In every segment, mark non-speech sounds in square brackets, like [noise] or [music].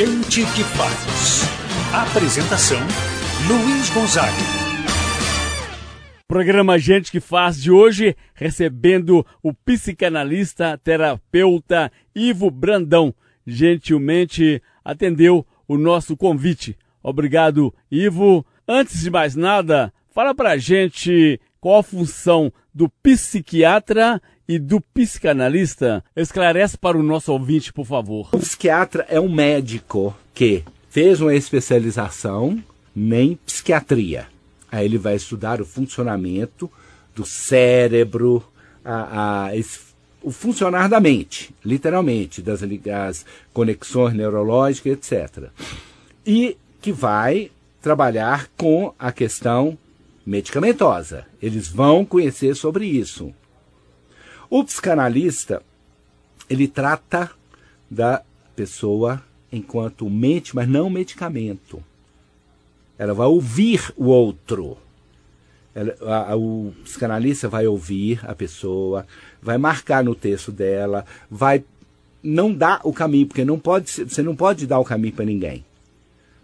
Gente que faz. Apresentação: Luiz Gonzaga. Programa Gente que faz de hoje, recebendo o psicanalista, terapeuta Ivo Brandão. Gentilmente atendeu o nosso convite. Obrigado, Ivo. Antes de mais nada, fala pra gente qual a função do psiquiatra e do psicanalista? Esclarece para o nosso ouvinte, por favor. O psiquiatra é um médico que fez uma especialização em psiquiatria. Aí ele vai estudar o funcionamento do cérebro, a, a, o funcionar da mente, literalmente, das, das conexões neurológicas, etc. E que vai trabalhar com a questão medicamentosa. Eles vão conhecer sobre isso. O psicanalista, ele trata da pessoa enquanto mente, mas não medicamento. Ela vai ouvir o outro. Ela, a, a, o psicanalista vai ouvir a pessoa, vai marcar no texto dela, vai não dar o caminho, porque não pode, você não pode dar o caminho para ninguém.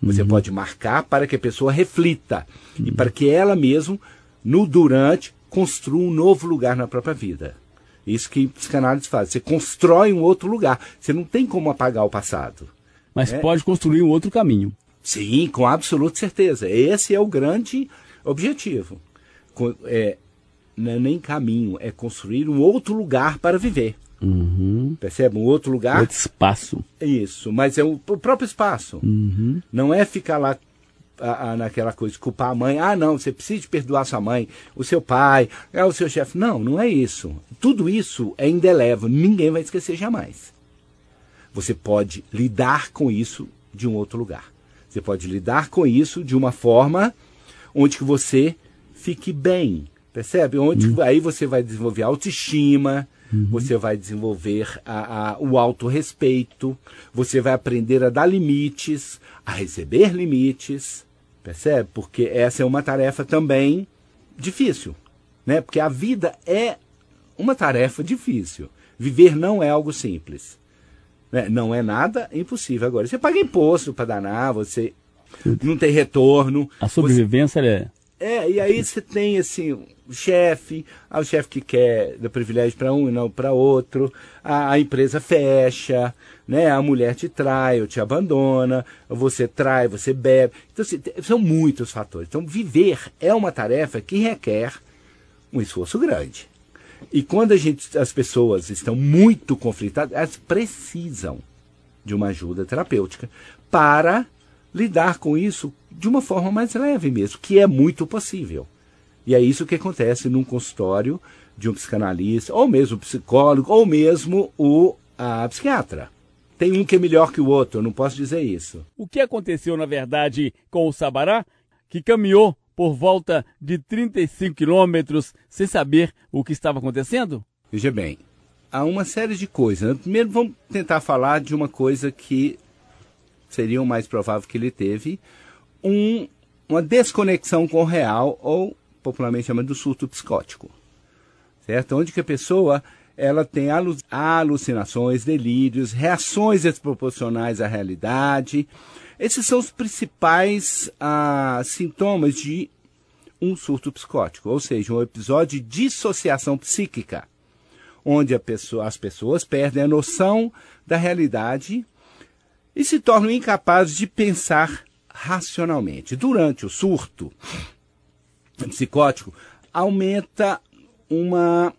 Você uhum. pode marcar para que a pessoa reflita uhum. e para que ela mesmo, no durante, construa um novo lugar na própria vida. Isso que psicanálise faz. Você constrói um outro lugar. Você não tem como apagar o passado. Mas né? pode construir um outro caminho. Sim, com absoluta certeza. Esse é o grande objetivo. É, não é nem caminho, é construir um outro lugar para viver. Uhum. Percebe? Um outro lugar. Outro espaço. Isso, mas é o, o próprio espaço. Uhum. Não é ficar lá a, a, naquela coisa, culpar a mãe. Ah, não, você precisa perdoar sua mãe, o seu pai, é o seu chefe. Não, não é isso. Tudo isso é indelével, ninguém vai esquecer jamais. Você pode lidar com isso de um outro lugar. Você pode lidar com isso de uma forma onde que você fique bem, percebe? Onde uhum. aí você vai desenvolver autoestima, Uhum. Você vai desenvolver a, a, o autorrespeito, você vai aprender a dar limites, a receber limites, percebe? Porque essa é uma tarefa também difícil, né? Porque a vida é uma tarefa difícil. Viver não é algo simples. Né? Não é nada impossível. Agora, você paga imposto para danar, você não tem retorno. A sobrevivência você... é é, e aí você tem assim, o chefe, o chefe que quer dar privilégio para um e não para outro, a, a, empresa fecha, né? A mulher te trai ou te abandona, você trai, você bebe. Então, assim, são muitos fatores. Então, viver é uma tarefa que requer um esforço grande. E quando a gente, as pessoas estão muito conflitadas, elas precisam de uma ajuda terapêutica para lidar com isso de uma forma mais leve mesmo, que é muito possível. E é isso que acontece num consultório de um psicanalista, ou mesmo psicólogo, ou mesmo o a psiquiatra. Tem um que é melhor que o outro, eu não posso dizer isso. O que aconteceu, na verdade, com o Sabará, que caminhou por volta de 35 quilômetros sem saber o que estava acontecendo? Veja bem, há uma série de coisas. Primeiro, vamos tentar falar de uma coisa que seria o mais provável que ele teve, um, uma desconexão com o real, ou popularmente chama do surto psicótico. Certo? Onde que a pessoa ela tem alucinações, delírios, reações desproporcionais à realidade. Esses são os principais ah, sintomas de um surto psicótico, ou seja, um episódio de dissociação psíquica, onde pessoa, as pessoas perdem a noção da realidade e se tornam incapazes de pensar racionalmente. Durante o surto psicótico, aumenta uma,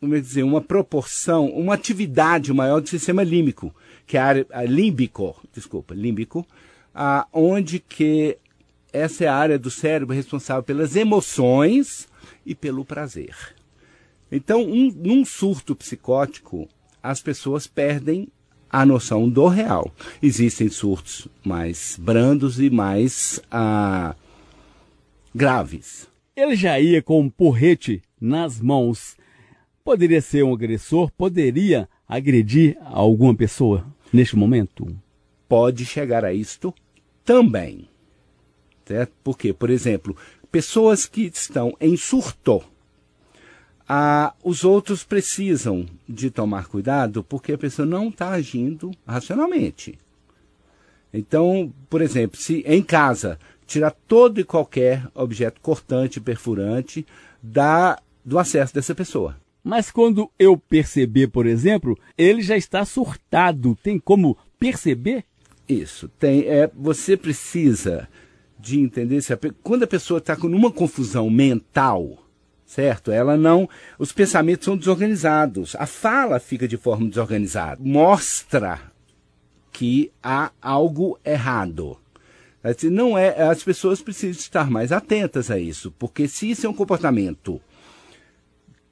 como dizer, uma proporção, uma atividade maior do sistema límbico, que é a área a límbico, desculpa, límbico, a, onde que essa é a área do cérebro responsável pelas emoções e pelo prazer. Então, um, num surto psicótico, as pessoas perdem a noção do real. Existem surtos mais brandos e mais ah, graves. Ele já ia com um porrete nas mãos. Poderia ser um agressor? Poderia agredir alguma pessoa neste momento? Pode chegar a isto também. Certo? Porque, por exemplo, pessoas que estão em surto ah, os outros precisam de tomar cuidado porque a pessoa não está agindo racionalmente. Então, por exemplo, se em casa tirar todo e qualquer objeto cortante, perfurante da, do acesso dessa pessoa. Mas quando eu perceber, por exemplo, ele já está surtado, tem como perceber? Isso, tem. É, você precisa de entender se a, quando a pessoa está com uma confusão mental, certo? Ela não, os pensamentos são desorganizados, a fala fica de forma desorganizada, mostra que há algo errado. Não é, as pessoas precisam estar mais atentas a isso, porque se isso é um comportamento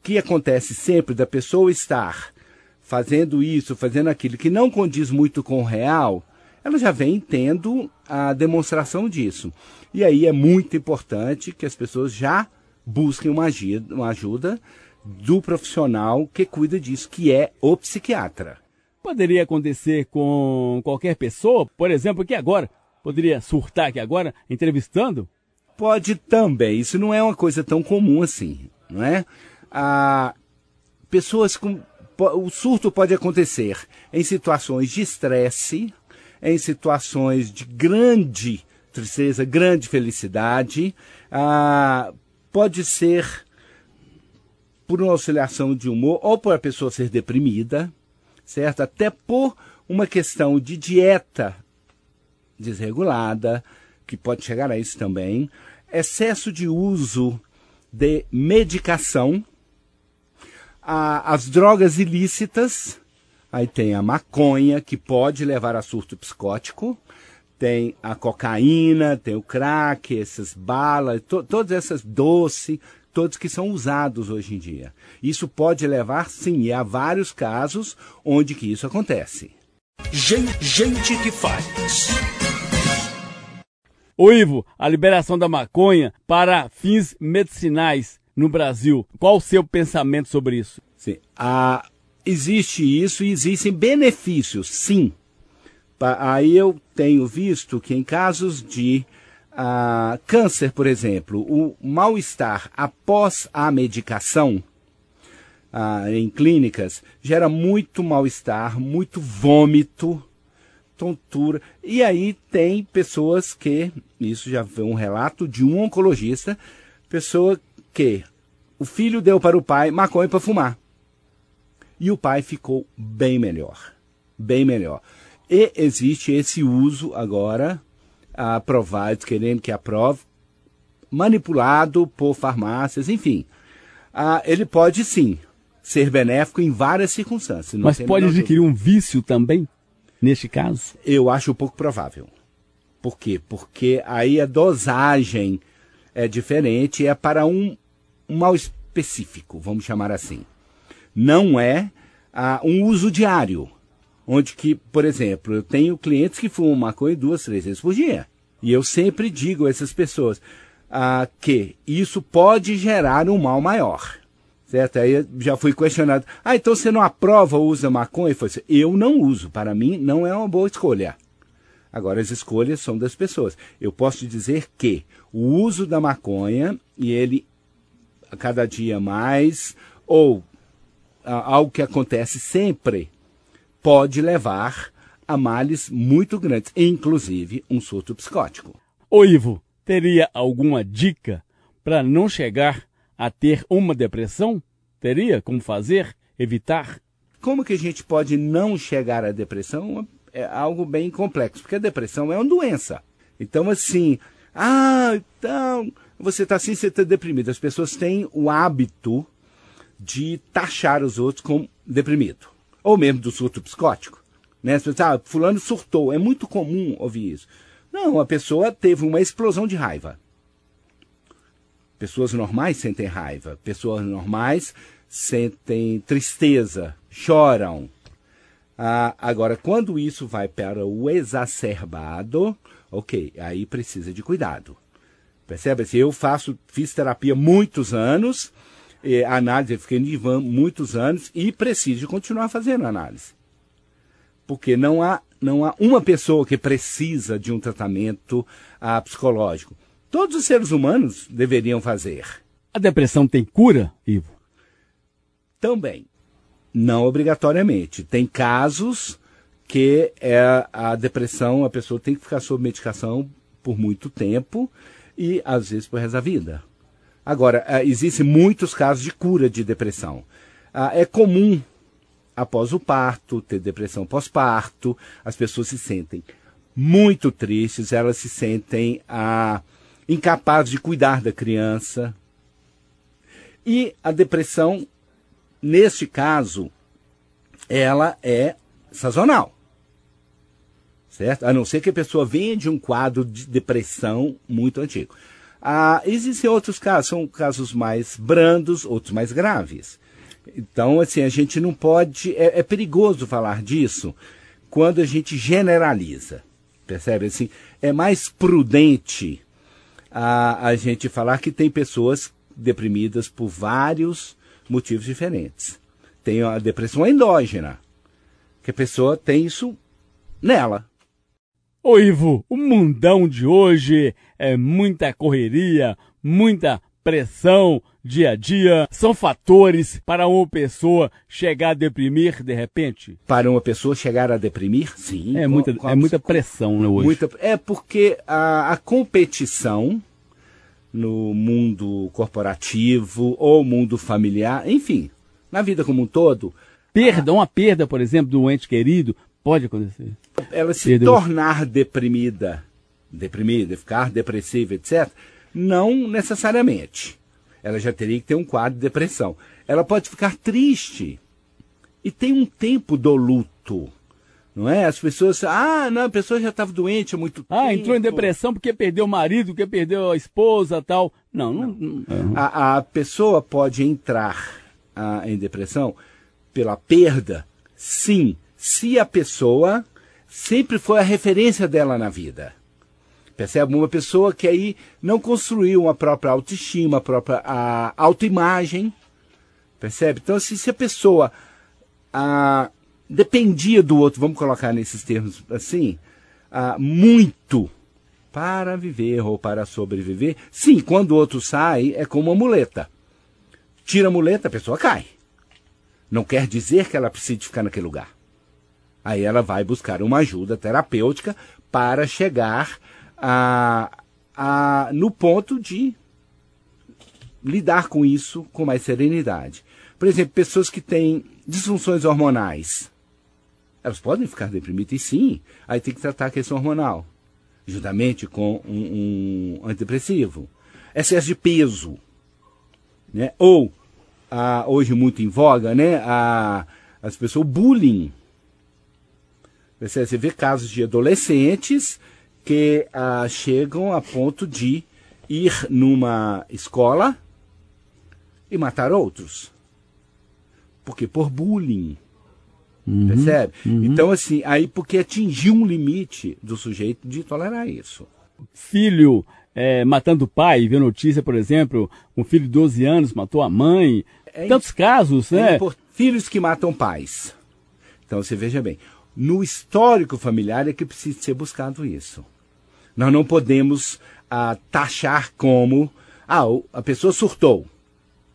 que acontece sempre da pessoa estar fazendo isso, fazendo aquilo que não condiz muito com o real, ela já vem tendo a demonstração disso. E aí é muito importante que as pessoas já busquem uma ajuda, uma ajuda do profissional que cuida disso, que é o psiquiatra. Poderia acontecer com qualquer pessoa, por exemplo, que agora poderia surtar aqui agora, entrevistando? Pode também. Isso não é uma coisa tão comum assim, não é? Ah, pessoas com o surto pode acontecer em situações de estresse, em situações de grande tristeza, grande felicidade. Ah, pode ser por uma oscilação de humor ou por a pessoa ser deprimida, certo? Até por uma questão de dieta desregulada, que pode chegar a isso também, excesso de uso de medicação, a, as drogas ilícitas, aí tem a maconha, que pode levar a surto psicótico, tem a cocaína, tem o crack, essas balas, to, todas essas doces, todos que são usados hoje em dia. Isso pode levar, sim, a vários casos onde que isso acontece. Gente, gente que faz. Ô Ivo, a liberação da maconha para fins medicinais no Brasil. Qual o seu pensamento sobre isso? Sim. Ah, existe isso e existem benefícios, sim. Aí eu tenho visto que em casos de ah, câncer, por exemplo, o mal-estar após a medicação ah, em clínicas gera muito mal-estar, muito vômito, tontura. E aí tem pessoas que, isso já foi um relato de um oncologista, pessoa que o filho deu para o pai maconha para fumar. E o pai ficou bem melhor. Bem melhor. E existe esse uso agora, aprovado, querendo que aprove, manipulado por farmácias, enfim. Ah, ele pode sim ser benéfico em várias circunstâncias. Mas pode adquirir um vício também, neste caso? Eu acho pouco provável. Por quê? Porque aí a dosagem é diferente, é para um, um mal específico, vamos chamar assim. Não é ah, um uso diário, onde que, por exemplo, eu tenho clientes que fumam maconha duas, três vezes por dia. E eu sempre digo a essas pessoas ah, que isso pode gerar um mal maior. Certo? Aí já fui questionado. Ah, então você não aprova o uso da maconha? Eu falei assim, eu não uso. Para mim, não é uma boa escolha. Agora, as escolhas são das pessoas. Eu posso dizer que o uso da maconha, e ele a cada dia mais, ou algo que acontece sempre, pode levar a males muito grandes, inclusive um surto psicótico. Ô Ivo, teria alguma dica para não chegar a ter uma depressão? Teria como fazer, evitar? Como que a gente pode não chegar à depressão? É algo bem complexo, porque a depressão é uma doença. Então, assim, ah, então, você está assim, você está deprimido. As pessoas têm o hábito de taxar os outros como deprimido. Ou mesmo do surto psicótico. Né? As pessoas, ah, fulano surtou. É muito comum ouvir isso. Não, a pessoa teve uma explosão de raiva. Pessoas normais sentem raiva. Pessoas normais sentem tristeza, choram. Ah, agora, quando isso vai para o exacerbado, ok, aí precisa de cuidado. Percebe? Se eu faço, fiz terapia muitos anos, análise, eu fiquei em divã muitos anos e preciso continuar fazendo análise. Porque não há, não há uma pessoa que precisa de um tratamento ah, psicológico. Todos os seres humanos deveriam fazer. A depressão tem cura, Ivo? Também. Não obrigatoriamente. Tem casos porque é a depressão, a pessoa tem que ficar sob medicação por muito tempo e às vezes por resto da vida. Agora, uh, existem muitos casos de cura de depressão. Uh, é comum, após o parto, ter depressão pós-parto, as pessoas se sentem muito tristes, elas se sentem uh, incapazes de cuidar da criança. E a depressão, neste caso, ela é sazonal. Certo? A não ser que a pessoa venha de um quadro de depressão muito antigo. Ah, existem outros casos, são casos mais brandos, outros mais graves. Então, assim, a gente não pode. É, é perigoso falar disso quando a gente generaliza. Percebe? Assim, é mais prudente a, a gente falar que tem pessoas deprimidas por vários motivos diferentes. Tem a depressão endógena, que a pessoa tem isso nela. Ô Ivo, o mundão de hoje é muita correria, muita pressão dia a dia. São fatores para uma pessoa chegar a deprimir de repente? Para uma pessoa chegar a deprimir, sim. É, muita, com, é muita pressão né, hoje. Muita, é porque a, a competição no mundo corporativo ou mundo familiar, enfim, na vida como um todo. Perda, a... uma perda, por exemplo, do ente querido, pode acontecer. Ela se Perdeu. tornar deprimida, deprimida, ficar depressiva, etc., não necessariamente. Ela já teria que ter um quadro de depressão. Ela pode ficar triste e tem um tempo do luto. Não é? As pessoas, ah, não, a pessoa já estava doente há muito ah, tempo. Ah, entrou em depressão porque perdeu o marido, porque perdeu a esposa tal. Não, não. não. A, a, pessoa pode entrar ah, em depressão pela perda, sim, se a pessoa sempre foi a referência dela na vida. Percebe? Uma pessoa que aí não construiu uma própria autoestima, uma própria a, autoimagem. Percebe? Então, se, se a pessoa a, dependia do outro, vamos colocar nesses termos assim, a, muito para viver ou para sobreviver, sim, quando o outro sai, é como uma muleta. Tira a muleta, a pessoa cai. Não quer dizer que ela precise ficar naquele lugar. Aí ela vai buscar uma ajuda terapêutica para chegar no ponto de lidar com isso com mais serenidade. Por exemplo, pessoas que têm disfunções hormonais. Elas podem ficar deprimidas, e sim, aí tem que tratar a questão hormonal, juntamente com um, um antidepressivo. Excesso de peso, né? ou, hoje muito em voga, né? a, as pessoas, bullying. Você vê casos de adolescentes que ah, chegam a ponto de ir numa escola e matar outros. Porque por bullying. Uhum, percebe? Uhum. Então, assim, aí porque atingiu um limite do sujeito de tolerar isso. Filho é, matando o pai, vê notícia, por exemplo, um filho de 12 anos matou a mãe. É, Tantos casos, né? Por filhos que matam pais. Então, você veja bem, no histórico familiar é que precisa ser buscado isso. Nós não podemos ah, taxar como ah, a pessoa surtou.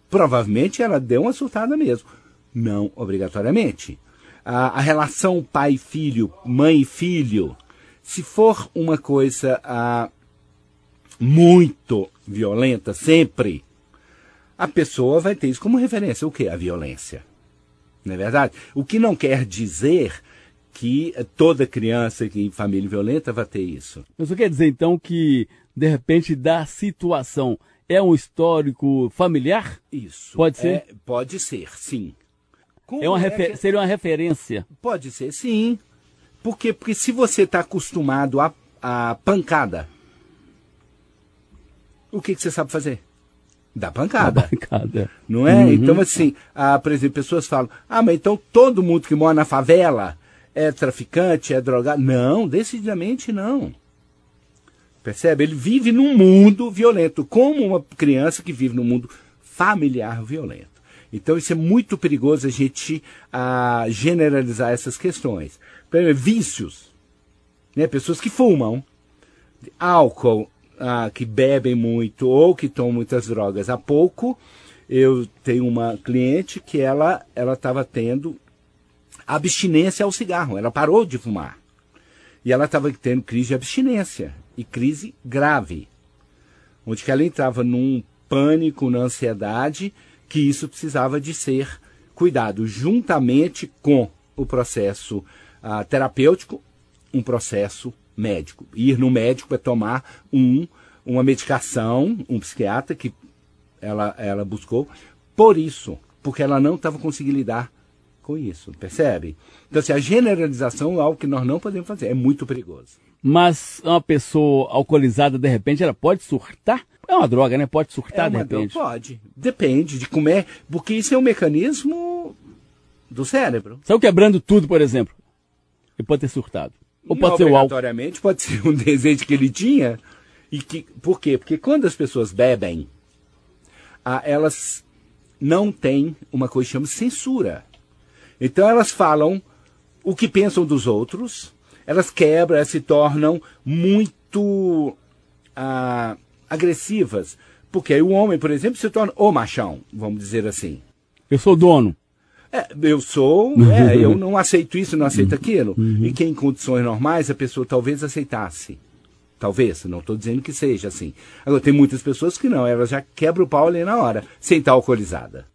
Provavelmente ela deu uma surtada mesmo. Não obrigatoriamente. a relação pai-filho, mãe-filho, se for uma coisa ah, muito violenta, sempre, a pessoa vai ter isso como referência. O que? A violência. Não é verdade? O que não quer dizer que toda criança em família violenta vai ter isso. Isso quer dizer então que, de repente, da situação é um histórico familiar? Isso. Pode ser? É, pode ser, sim. é uma é que... Seria uma referência? Pode ser, sim. Porque, porque se você está acostumado a, a pancada, o que, que você sabe fazer? Dá pancada. Dá pancada. Não é? Uhum. Então, assim, ah, por exemplo, pessoas falam, ah, mas então todo mundo que mora na favela é traficante, é drogado. Não, decididamente não. Percebe? Ele vive num mundo violento, como uma criança que vive num mundo familiar violento. Então isso é muito perigoso a gente a, generalizar essas questões. Exemplo, vícios. Né? Pessoas que fumam, álcool, ah, que bebem muito ou que tomam muitas drogas. Há pouco eu tenho uma cliente que ela estava tendo a abstinência ao cigarro. Ela parou de fumar. E ela estava tendo crise de abstinência, e crise grave. Onde ela entrava num pânico, na ansiedade, que isso precisava de ser cuidado juntamente com o processo uh, terapêutico, um processo médico. Ir no médico é tomar um, uma medicação, um psiquiatra que ela, ela buscou, por isso, porque ela não estava conseguindo lidar com isso, percebe? Então, assim, a generalização é algo que nós não podemos fazer, é muito perigoso. Mas uma pessoa alcoolizada, de repente, ela pode surtar? É uma droga, né? Pode surtar, é de repente. Droga, pode. Depende de como é. Porque isso é um mecanismo do cérebro. Saiu quebrando tudo, por exemplo. Ele pode ter surtado. Ou pode Não ser o álcool. Pode ser um desejo que ele tinha. E que, por quê? Porque quando as pessoas bebem, ah, elas não têm uma coisa que chama censura. Então elas falam o que pensam dos outros, elas quebram, elas se tornam muito ah, agressivas. Porque aí o homem, por exemplo, se torna o machão, vamos dizer assim. Eu sou dono. É, eu sou, é, [laughs] eu não aceito isso, não aceito aquilo. E que em condições normais a pessoa talvez aceitasse. Talvez, não estou dizendo que seja assim. Agora, tem muitas pessoas que não, elas já quebram o pau ali na hora, sem estar alcoolizada.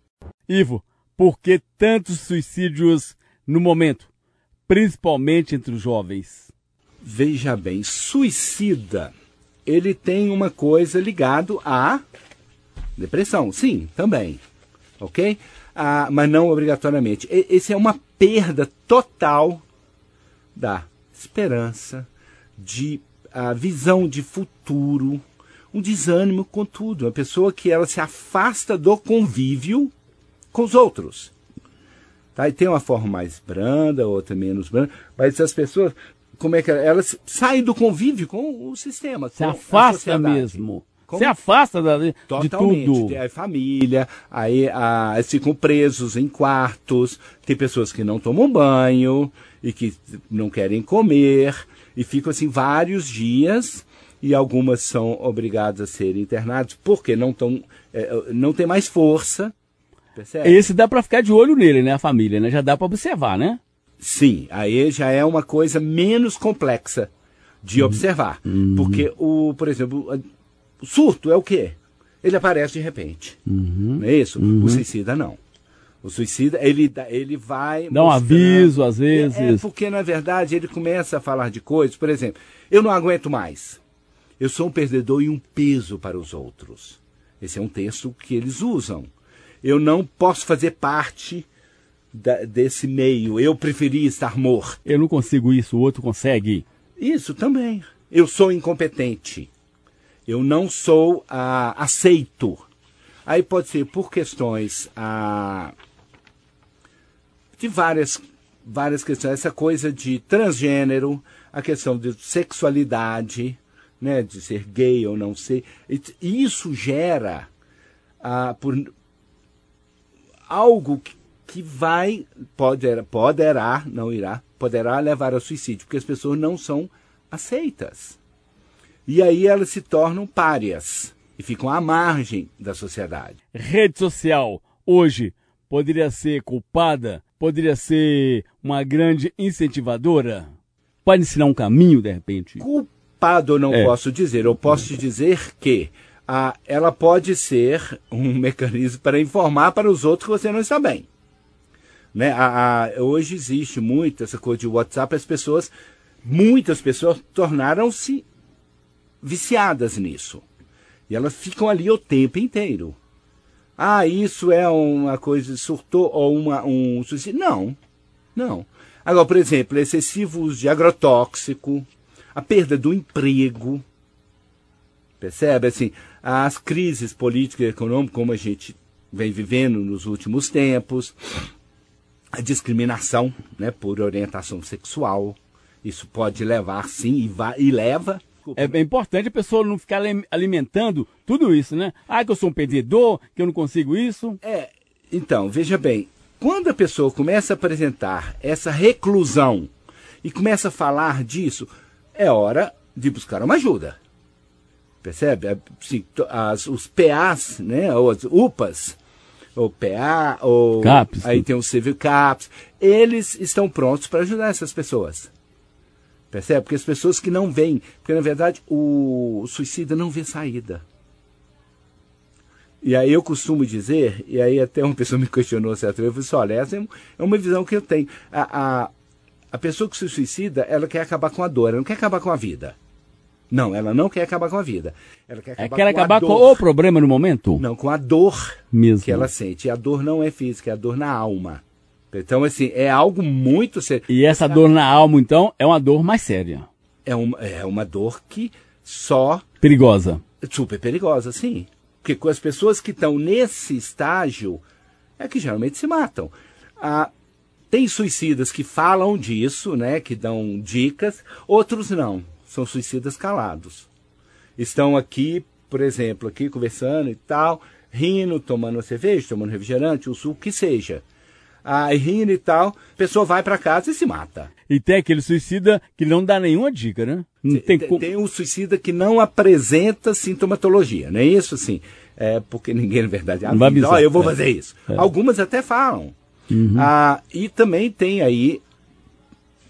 Ivo, por que tantos suicídios no momento, principalmente entre os jovens? Veja bem, suicida, ele tem uma coisa ligado à depressão, sim, também, ok? Ah, mas não obrigatoriamente. Esse é uma perda total da esperança, de a visão de futuro, um desânimo com tudo. Uma pessoa que ela se afasta do convívio com os outros. Tá? E tem uma forma mais branda, outra menos branda, mas essas pessoas, como é que elas saem do convívio com o sistema. Se afasta mesmo. Como? Se afasta da, de Totalmente. tudo. Aí família, aí a, ficam presos em quartos, tem pessoas que não tomam banho e que não querem comer, e ficam assim vários dias, e algumas são obrigadas a serem internadas porque não, tão, é, não tem mais força. Percebe? Esse dá para ficar de olho nele, né? A família, né? Já dá para observar, né? Sim, aí já é uma coisa menos complexa de uhum. observar. Uhum. Porque, o, por exemplo, o surto é o quê? Ele aparece de repente. Uhum. Não é isso? Uhum. O suicida não. O suicida, ele, ele vai. Dá um aviso, às vezes. É, é, porque, na verdade, ele começa a falar de coisas. Por exemplo, eu não aguento mais. Eu sou um perdedor e um peso para os outros. Esse é um texto que eles usam. Eu não posso fazer parte da, desse meio. Eu preferi estar morto. Eu não consigo isso, o outro consegue. Isso também. Eu sou incompetente. Eu não sou ah, aceito. Aí pode ser por questões ah, de várias, várias questões. Essa coisa de transgênero, a questão de sexualidade, né, de ser gay ou não ser. E isso gera ah, por algo que, que vai, poder, poderá, não irá, poderá levar ao suicídio, porque as pessoas não são aceitas. E aí elas se tornam párias e ficam à margem da sociedade. Rede social, hoje, poderia ser culpada? Poderia ser uma grande incentivadora? Pode ensinar um caminho, de repente? Culpado eu não é. posso dizer. Eu posso te dizer que ah, ela pode ser um [laughs] mecanismo para informar para os outros que você não está bem. Né? A, hoje existe muito essa coisa de WhatsApp, as pessoas, muitas pessoas tornaram-se viciadas nisso. E elas ficam ali o tempo inteiro. Ah, isso é uma coisa, surtou ou uma, um suicídio? Não, não. Agora, por exemplo, excessivo uso de agrotóxico, a perda do emprego, percebe? Assim, as crises políticas e econômicas, como a gente vem vivendo nos últimos tempos, a discriminação né, por orientação sexual, isso pode levar, sim, e, vai, e leva é, é, importante a pessoa não ficar alimentando tudo isso, né? Ah, que eu sou um perdedor, que eu não consigo isso. É, então, veja bem, quando a pessoa começa a apresentar essa reclusão e começa a falar disso, é hora de buscar uma ajuda. Percebe? Assim, as, os PAs, né, ou as UPAs, o PA, ou CAPS. aí tem o Civil CAPS, eles estão prontos para ajudar essas pessoas. Percebe? Porque as pessoas que não veem, porque na verdade o suicida não vê saída. E aí eu costumo dizer, e aí até uma pessoa me questionou certo eu falei assim, olha, essa é uma visão que eu tenho. A, a, a pessoa que se suicida, ela quer acabar com a dor, ela não quer acabar com a vida. Não, ela não quer acabar com a vida. Ela quer É acabar, quer com, acabar com o problema no momento? Não, com a dor Mesmo. que ela sente. E a dor não é física, é a dor na alma. Então, assim, é algo muito sério. E essa dor na alma, então, é uma dor mais séria. É uma, é uma dor que só Perigosa. super perigosa, sim. Porque com as pessoas que estão nesse estágio é que geralmente se matam. Ah, tem suicidas que falam disso, né, que dão dicas, outros não. São suicidas calados. Estão aqui, por exemplo, aqui conversando e tal, rindo, tomando cerveja, tomando refrigerante, o suco, o que seja. Aí rindo e tal, a pessoa vai para casa e se mata. E tem aquele suicida que não dá nenhuma dica, né? Não tem, Tem, como. tem um suicida que não apresenta sintomatologia, não é isso assim? É porque ninguém, na verdade, Não vai avisa, avisar, "Ó, eu vou é. fazer isso. Algumas até falam. Uhum. Ah, e também tem aí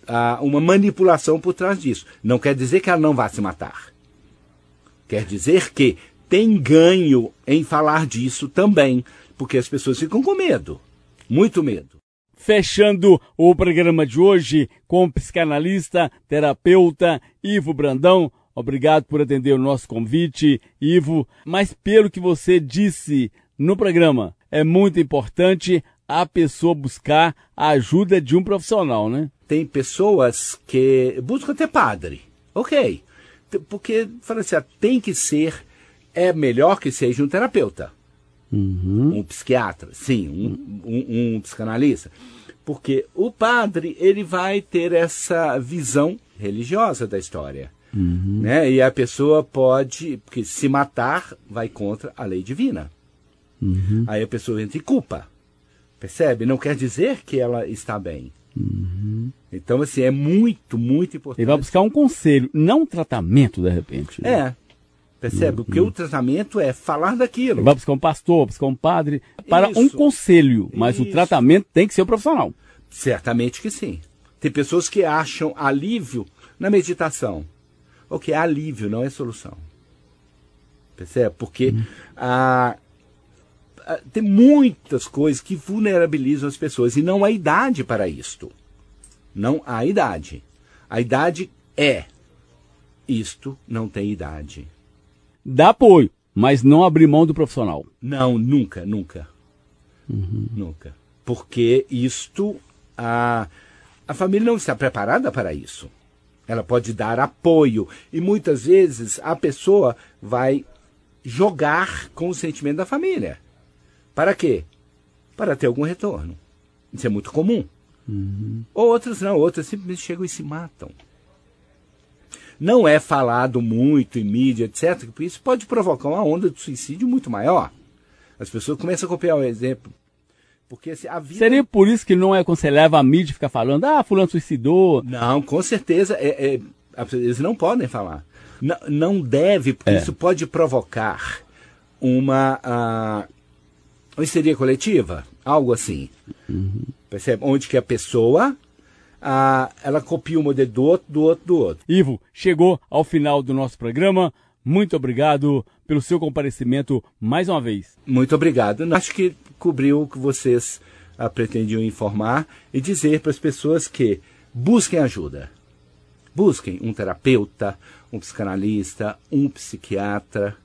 ah, uma manipulação por trás disso. Não quer dizer que ela não vá se matar. Quer dizer que tem ganho em falar disso também, porque as pessoas ficam com medo, muito medo. Fechando o programa de hoje com o psicanalista, terapeuta Ivo Brandão. Obrigado por atender o nosso convite, Ivo. Mas pelo que você disse no programa, é muito importante a pessoa buscar a ajuda de um profissional, né? tem pessoas que buscam até padre. Ok. Porque, fala assim, tem que ser, é melhor que seja um terapeuta. Um psiquiatra, sim, um, um- um psicanalista. Porque o padre, ele vai ter essa visão religiosa da história. Né? E a pessoa pode, porque se matar, vai contra a lei divina. Aí a pessoa entra em culpa. Percebe? Não quer dizer que ela está bem. Então, assim, é muito, muito importante. Ele vai buscar um conselho, não um tratamento, de repente. né? É. Percebe? Porque o tratamento é falar daquilo. Ele vai buscar um pastor, buscar um padre, para Isso. um conselho. Mas o Isso. tratamento tem que ser o profissional. Certamente que sim. Tem pessoas que acham alívio na meditação. O que é alívio, não é solução. Percebe? Porque ah, ah, tem muitas coisas que vulnerabilizam as pessoas e não há idade para isto. Não há idade. A idade é. Isto não tem idade. Dá apoio, mas não abrir mão do profissional. Não, nunca, nunca. Nunca. Porque isto, a, a família não está preparada para isso. Ela pode dar apoio. E muitas vezes a pessoa vai jogar com o sentimento da família. Para quê? Para ter algum retorno. Isso é muito comum. Outras não, outras simplesmente chegam e se matam. Não é falado muito em mídia, etc., porque isso pode provocar uma onda de suicídio muito maior. As pessoas começam a copiar o exemplo. Porque assim, a vida. Seria por isso que não é aconselhável a mídia ficar falando, ah, fulano suicidou. Não, com certeza. É, é- eles não podem falar. Não, não deve, porque É. isso pode provocar uma, ah, uma histeria coletiva, algo assim. Percebe? Onde que a pessoa ah, ela copia o modelo do outro, do outro, do outro. Ivo, chegou ao final do nosso programa. Muito obrigado pelo seu comparecimento mais uma vez. Muito obrigado. Acho que cobriu o que vocês ah, pretendiam informar e dizer para as pessoas que busquem ajuda. Busquem um terapeuta, um psicanalista, um psiquiatra.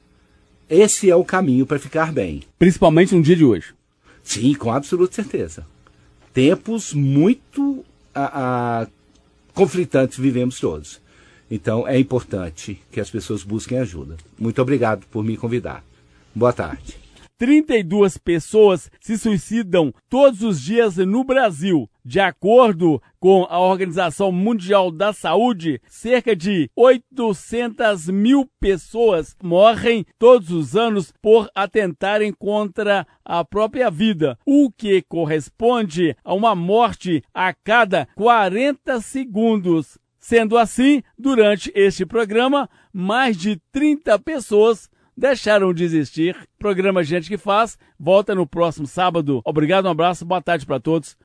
Esse é o caminho para ficar bem. Principalmente no dia de hoje. Sim, com absoluta certeza. Tempos muito ah, ah, conflitantes vivemos todos. Então é importante que as pessoas busquem ajuda. Muito obrigado por me convidar. Boa tarde. 32 pessoas se suicidam todos os dias no Brasil. De acordo com a Organização Mundial da Saúde, cerca de 800 mil pessoas morrem todos os anos por atentarem contra a própria vida, o que corresponde a uma morte a cada 40 segundos. Sendo assim, durante este programa, mais de 30 pessoas deixaram de existir. Programa Gente que Faz volta no próximo sábado. Obrigado, um abraço, boa tarde para todos.